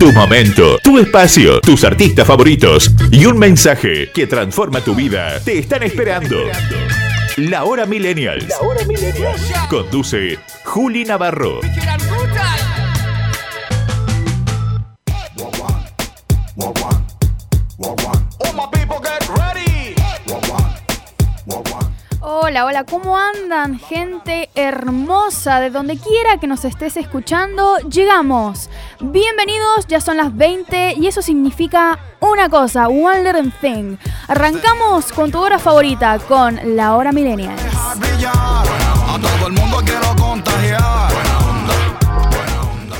Tu momento, tu espacio, tus artistas favoritos y un mensaje que transforma tu vida. Te están esperando. La Hora Millennials. La Hora Millennials. Conduce Juli Navarro. Hola, ¿cómo andan gente hermosa de donde quiera que nos estés escuchando? Llegamos. Bienvenidos, ya son las 20 y eso significa una cosa, one little thing. Arrancamos con tu hora favorita, con la hora millennial.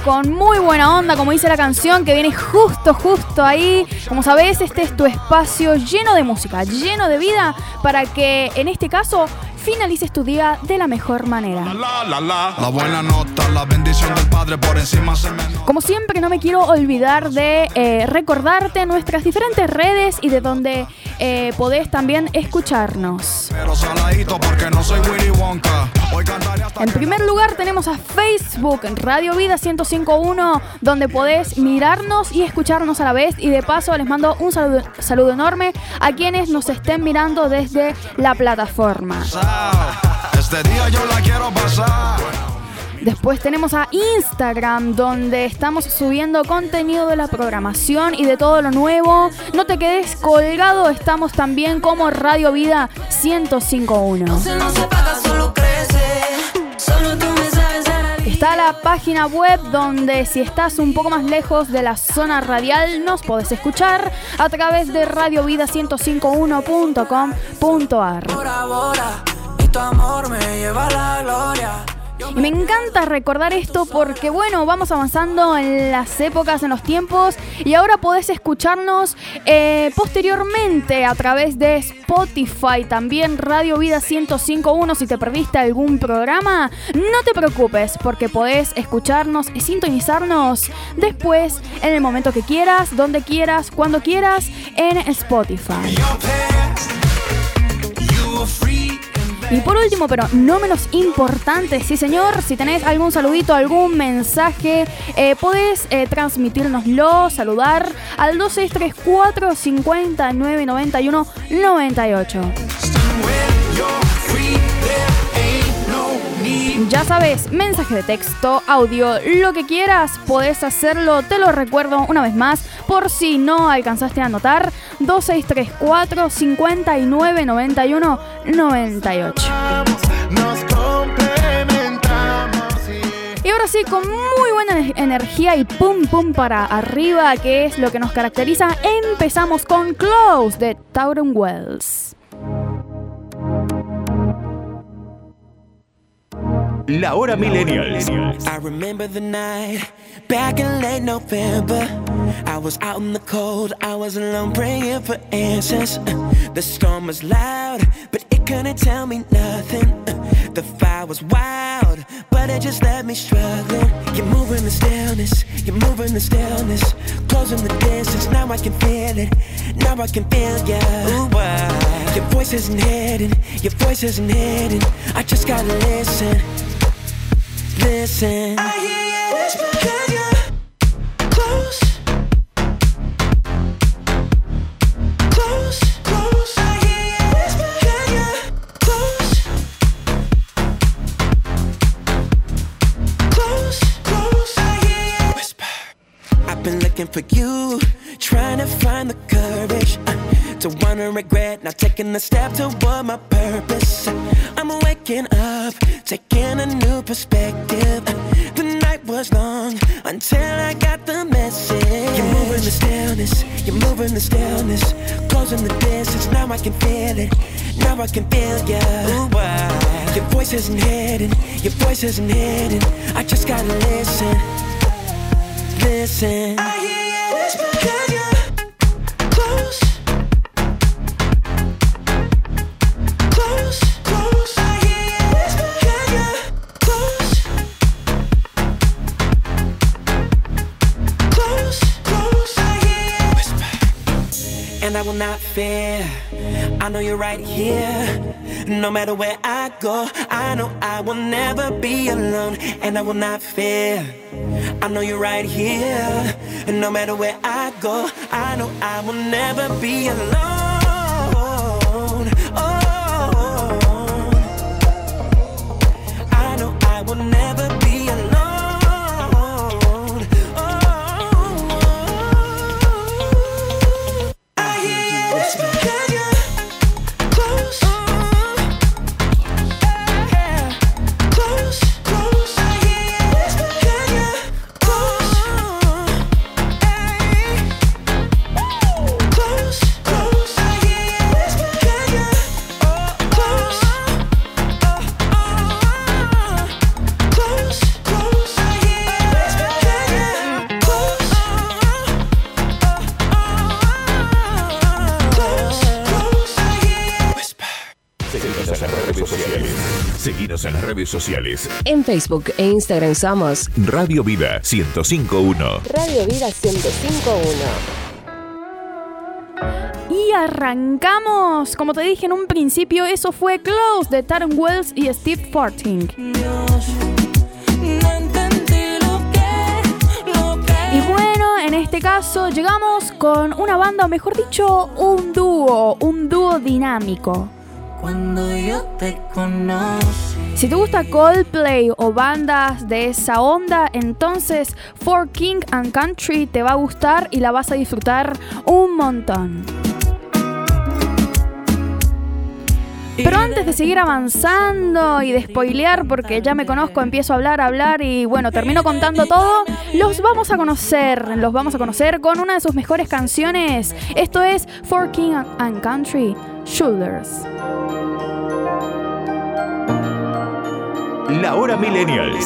Con muy buena onda, como dice la canción, que viene justo, justo ahí. Como sabes, este es tu espacio lleno de música, lleno de vida, para que en este caso finalices tu día de la mejor manera. La, buena nota, la bendición del Padre por encima Como siempre, no me quiero olvidar de eh, recordarte nuestras diferentes redes y de donde eh, podés también escucharnos. En primer lugar tenemos a Facebook, Radio Vida 1051, donde podés mirarnos y escucharnos a la vez. Y de paso les mando un saludo, saludo enorme a quienes nos estén mirando desde la plataforma. Este día yo la quiero pasar. Después tenemos a Instagram, donde estamos subiendo contenido de la programación y de todo lo nuevo. No te quedes colgado, estamos también como Radio Vida 1051. Está la página web donde si estás un poco más lejos de la zona radial nos podés escuchar a través de radiovida1051.com.ar. amor me lleva la gloria. Y me encanta recordar esto porque, bueno, vamos avanzando en las épocas, en los tiempos, y ahora podés escucharnos eh, posteriormente a través de Spotify, también Radio Vida 1051. Si te perdiste algún programa, no te preocupes porque podés escucharnos y sintonizarnos después en el momento que quieras, donde quieras, cuando quieras, en Spotify. Y por último, pero no menos importante, sí señor, si tenés algún saludito, algún mensaje, eh, podés eh, transmitírnoslo, saludar al 2634 5991 98. Ya sabes, mensaje de texto, audio, lo que quieras, podés hacerlo, te lo recuerdo una vez más, por si no alcanzaste a anotar, 2634 5991 98. Y ahora sí, con muy buena energía y pum pum para arriba, que es lo que nos caracteriza, empezamos con Close de Tauron Wells. La Hora Millennial. I remember the night back in late November. I was out in the cold, I was alone praying for answers. The storm was loud, but it couldn't tell me nothing. The fire was wild, but it just left me struggling. You're moving the stillness, you're moving the stillness. Closing the distance, now I can feel it. Now I can feel you. Ooh, Your voice isn't hidden, your voice isn't hidden. I just gotta listen. Listen. I hear you whisper, cause you're close. Close, close. I hear you whisper, cause you're close. Close, close. I hear you whisper. I've been looking for you, trying to find the courage. Uh, to wanna regret not taking a step toward my purpose. I'm waking up, taking a new perspective. The night was long until I got the message. You're moving the stillness, you're moving the stillness, closing the distance. Now I can feel it, now I can feel you. Ooh, Your voice isn't hidden, your voice isn't hidden. I just gotta listen, listen. I hear you whisper. And I will not fear. I know you're right here. No matter where I go, I know I will never be alone, and I will not fear. I know you're right here. And no matter where I go, I know I will never be alone. Redes sociales. En Facebook e Instagram somos Radio Vida 1051. Radio Vida 1051. Y arrancamos. Como te dije en un principio, eso fue Close de Taron Wells y Steve Forting. Y bueno, en este caso llegamos con una banda, o mejor dicho, un dúo, un dúo dinámico. Cuando yo te conocí si te gusta Coldplay o bandas de esa onda, entonces For King and Country te va a gustar y la vas a disfrutar un montón. Pero antes de seguir avanzando y de spoilear, porque ya me conozco, empiezo a hablar, a hablar y bueno, termino contando todo, los vamos a conocer, los vamos a conocer con una de sus mejores canciones. Esto es For King and Country, Shoulders. La Hora Millennial.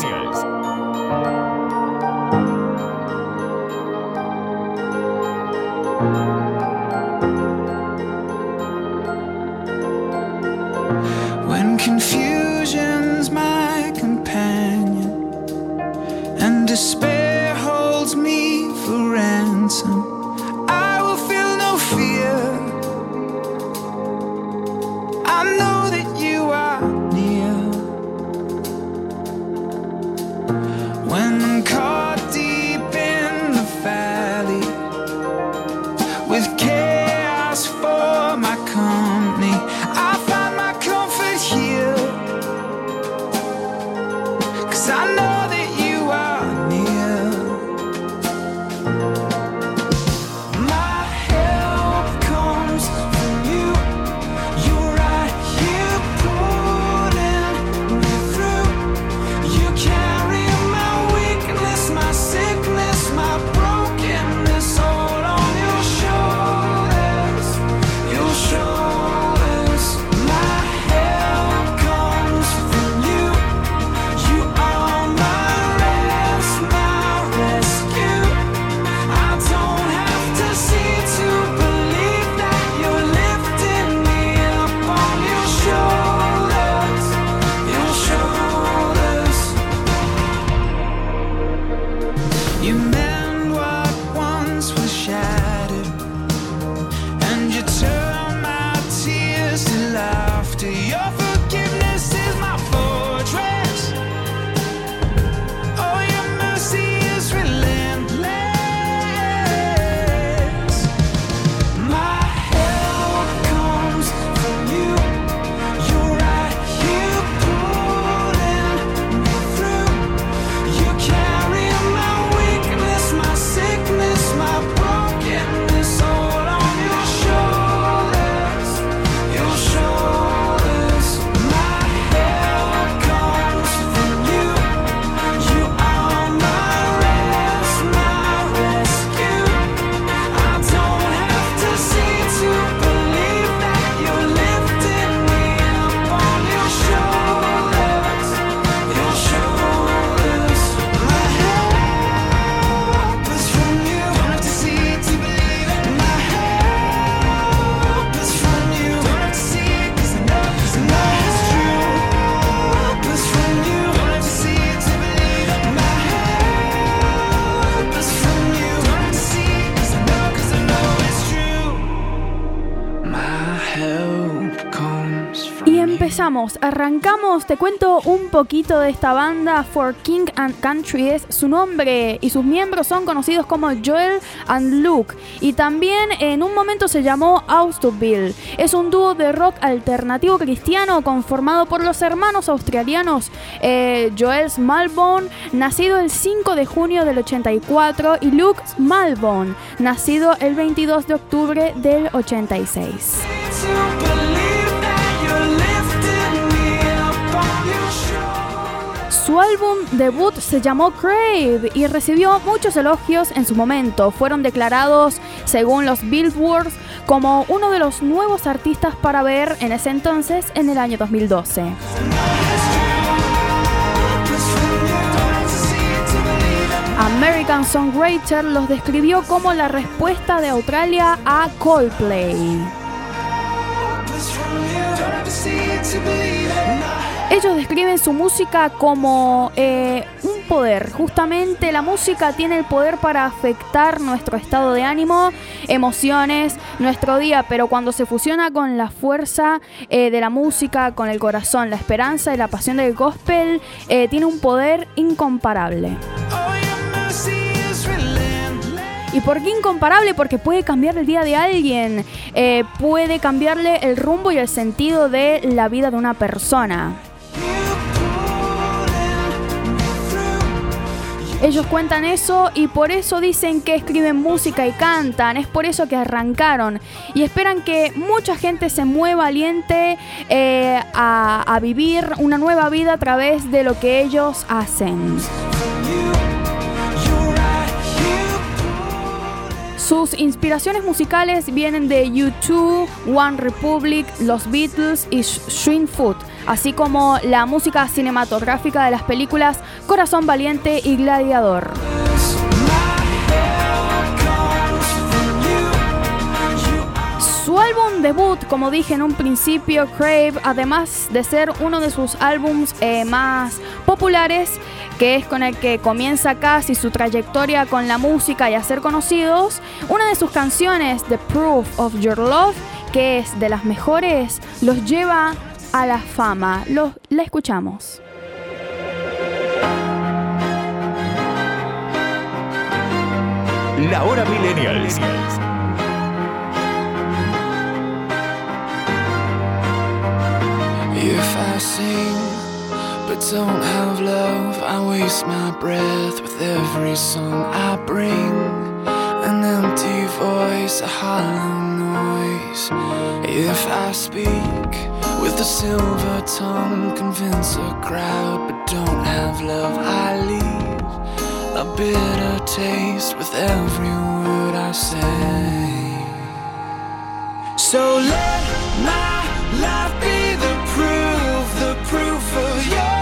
Arrancamos, te cuento un poquito de esta banda, For King and Country es su nombre y sus miembros son conocidos como Joel and Luke y también en un momento se llamó Austoville. Es un dúo de rock alternativo cristiano conformado por los hermanos australianos eh, Joel Smallbone, nacido el 5 de junio del 84 y Luke Smallbone, nacido el 22 de octubre del 86. Su álbum debut se llamó Crave y recibió muchos elogios en su momento. Fueron declarados, según los Billboard, como uno de los nuevos artistas para ver en ese entonces, en el año 2012. American Songwriter los describió como la respuesta de Australia a Coldplay. Ellos describen su música como eh, un poder. Justamente la música tiene el poder para afectar nuestro estado de ánimo, emociones, nuestro día, pero cuando se fusiona con la fuerza eh, de la música, con el corazón, la esperanza y la pasión del gospel, eh, tiene un poder incomparable. ¿Y por qué incomparable? Porque puede cambiar el día de alguien, puede cambiarle el rumbo y el sentido de la vida de una persona. Ellos cuentan eso y por eso dicen que escriben música y cantan. Es por eso que arrancaron y esperan que mucha gente se mueva valiente eh, a, a vivir una nueva vida a través de lo que ellos hacen. Sus inspiraciones musicales vienen de U2, One Republic, Los Beatles y Foot, así como la música cinematográfica de las películas Corazón Valiente y Gladiador. Su álbum debut, como dije en un principio, Crave, además de ser uno de sus álbums eh, más populares, que es con el que comienza casi su trayectoria con la música y a ser conocidos, una de sus canciones, The Proof of Your Love, que es de las mejores, los lleva a la fama. Los, la escuchamos. La hora millennial. but don't have love. I waste my breath with every song I bring. An empty voice, a hollow noise. If I speak with a silver tongue, convince a crowd, but don't have love, I leave a bitter taste with every word I say. So let my life be the proof, the proof of your.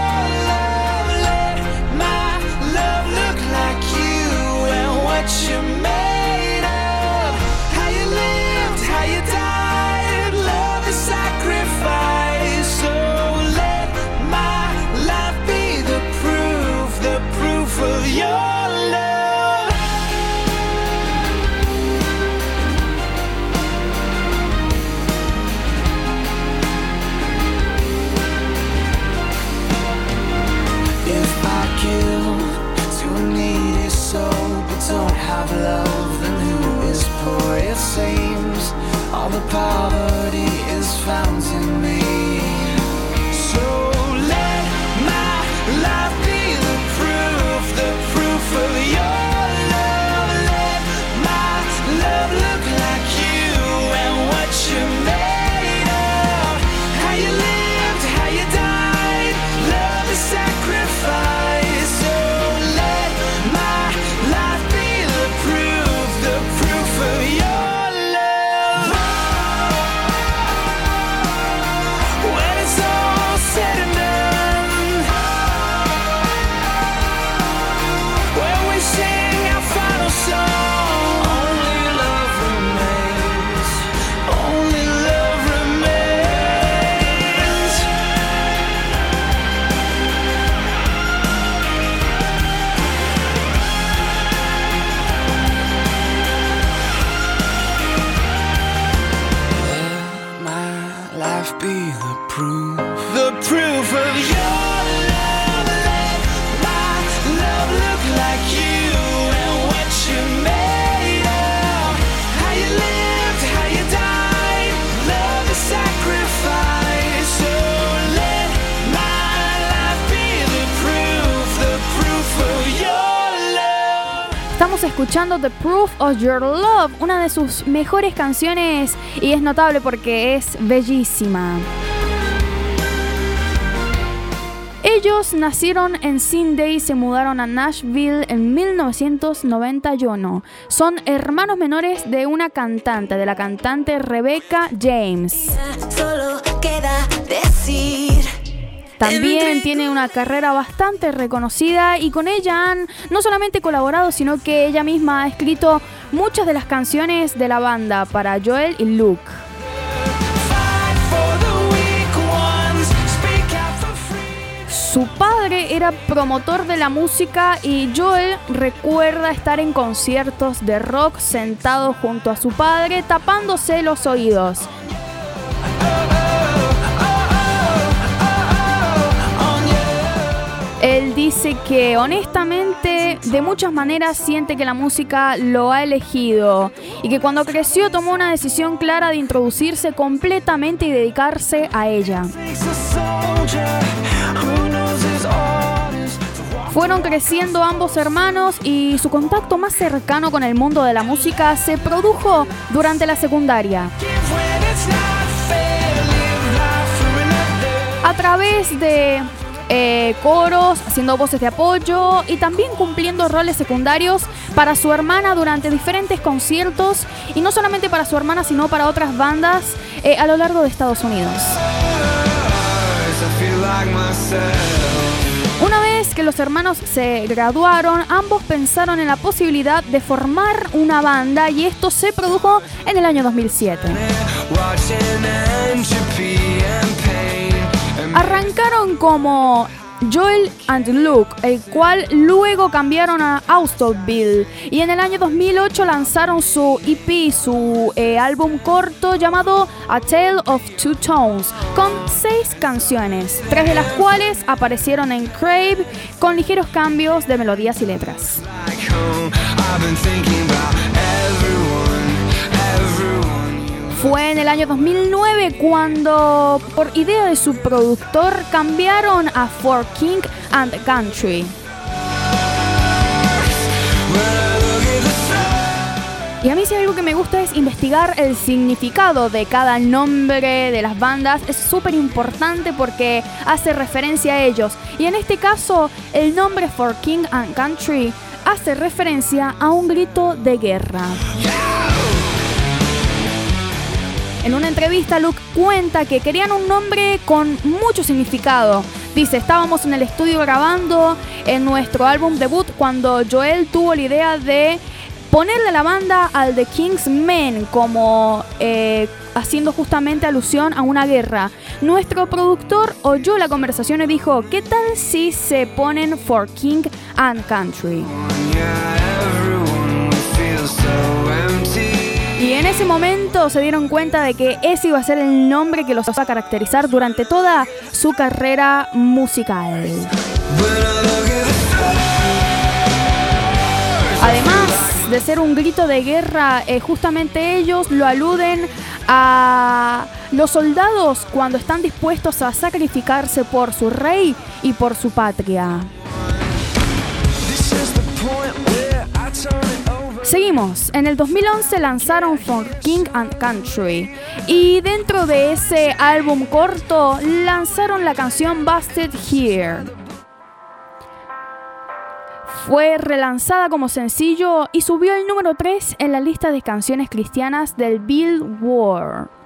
Escuchando The Proof of Your Love, una de sus mejores canciones y es notable porque es bellísima. Ellos nacieron en Sydney y se mudaron a Nashville en 1991. Son hermanos menores de una cantante, de la cantante Rebecca James. Solo queda decir. También tiene una carrera bastante reconocida y con ella han no solamente colaborado, sino que ella misma ha escrito muchas de las canciones de la banda para Joel y Luke. Su padre era promotor de la música y Joel recuerda estar en conciertos de rock sentado junto a su padre tapándose los oídos. Él dice que honestamente de muchas maneras siente que la música lo ha elegido y que cuando creció tomó una decisión clara de introducirse completamente y dedicarse a ella. Fueron creciendo ambos hermanos y su contacto más cercano con el mundo de la música se produjo durante la secundaria. A través de eh, coros, haciendo voces de apoyo y también cumpliendo roles secundarios para su hermana durante diferentes conciertos y no solamente para su hermana sino para otras bandas eh, a lo largo de Estados Unidos. Una vez que los hermanos se graduaron, ambos pensaron en la posibilidad de formar una banda y esto se produjo en el año 2007. Arrancaron como Joel and Luke, el cual luego cambiaron a Austinville y en el año 2008 lanzaron su EP, su eh, álbum corto llamado A Tale of Two Tones, con seis canciones, tres de las cuales aparecieron en Crave con ligeros cambios de melodías y letras. Fue en el año 2009 cuando, por idea de su productor, cambiaron a For King and Country. Y a mí si algo que me gusta es investigar el significado de cada nombre de las bandas. Es súper importante porque hace referencia a ellos. Y en este caso, el nombre For King and Country hace referencia a un grito de guerra. En una entrevista, Luke cuenta que querían un nombre con mucho significado. Dice, estábamos en el estudio grabando en nuestro álbum debut cuando Joel tuvo la idea de ponerle la banda al The King's Men como eh, haciendo justamente alusión a una guerra. Nuestro productor oyó la conversación y dijo, ¿qué tal si se ponen For King and Country? En ese momento se dieron cuenta de que ese iba a ser el nombre que los iba a caracterizar durante toda su carrera musical. Además de ser un grito de guerra, eh, justamente ellos lo aluden a los soldados cuando están dispuestos a sacrificarse por su rey y por su patria. Seguimos. En el 2011 lanzaron For King and Country. Y dentro de ese álbum corto lanzaron la canción Busted Here. Fue relanzada como sencillo y subió el número 3 en la lista de canciones cristianas del Billboard.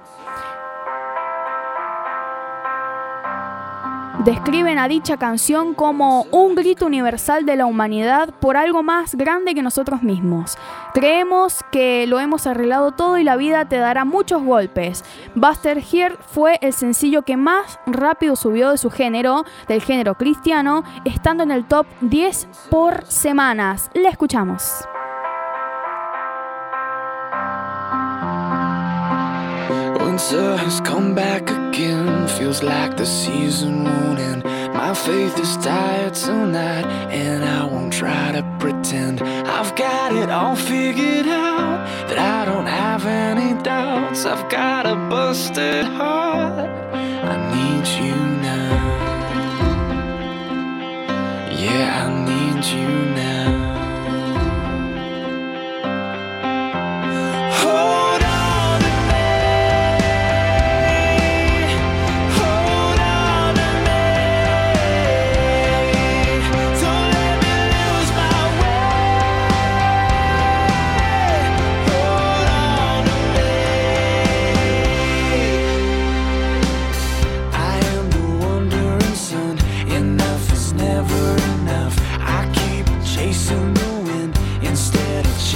Describen a dicha canción como un grito universal de la humanidad por algo más grande que nosotros mismos. Creemos que lo hemos arreglado todo y la vida te dará muchos golpes. Buster Here fue el sencillo que más rápido subió de su género, del género cristiano, estando en el top 10 por semanas. Le escuchamos. Winter has come back again. Feels like the season won't end. My faith is tired tonight, and I won't try to pretend I've got it all figured out. That I don't have any doubts. I've got a busted heart. I need you now. Yeah, I need you now.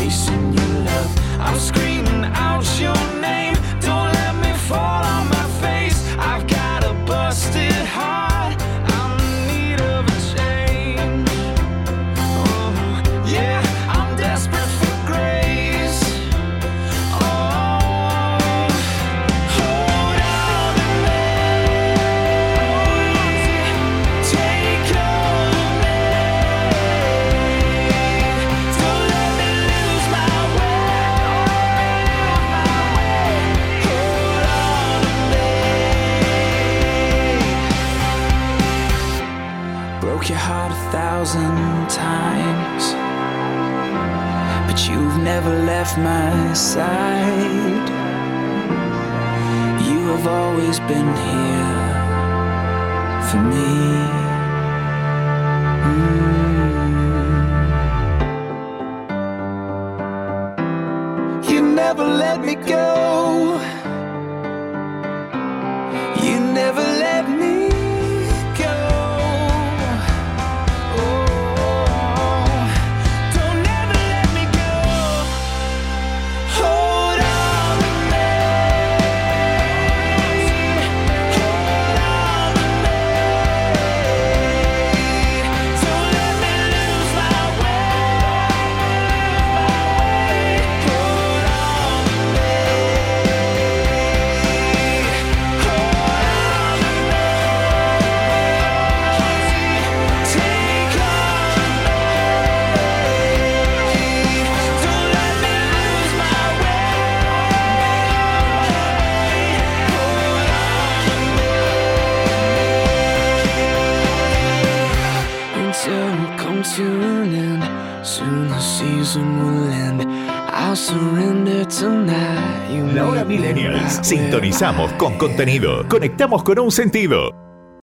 chasing your love. I'm screaming out your name. never left my side. You have always been here for me. Mm. You never let me go. Sintonizamos con contenido. Conectamos con un sentido.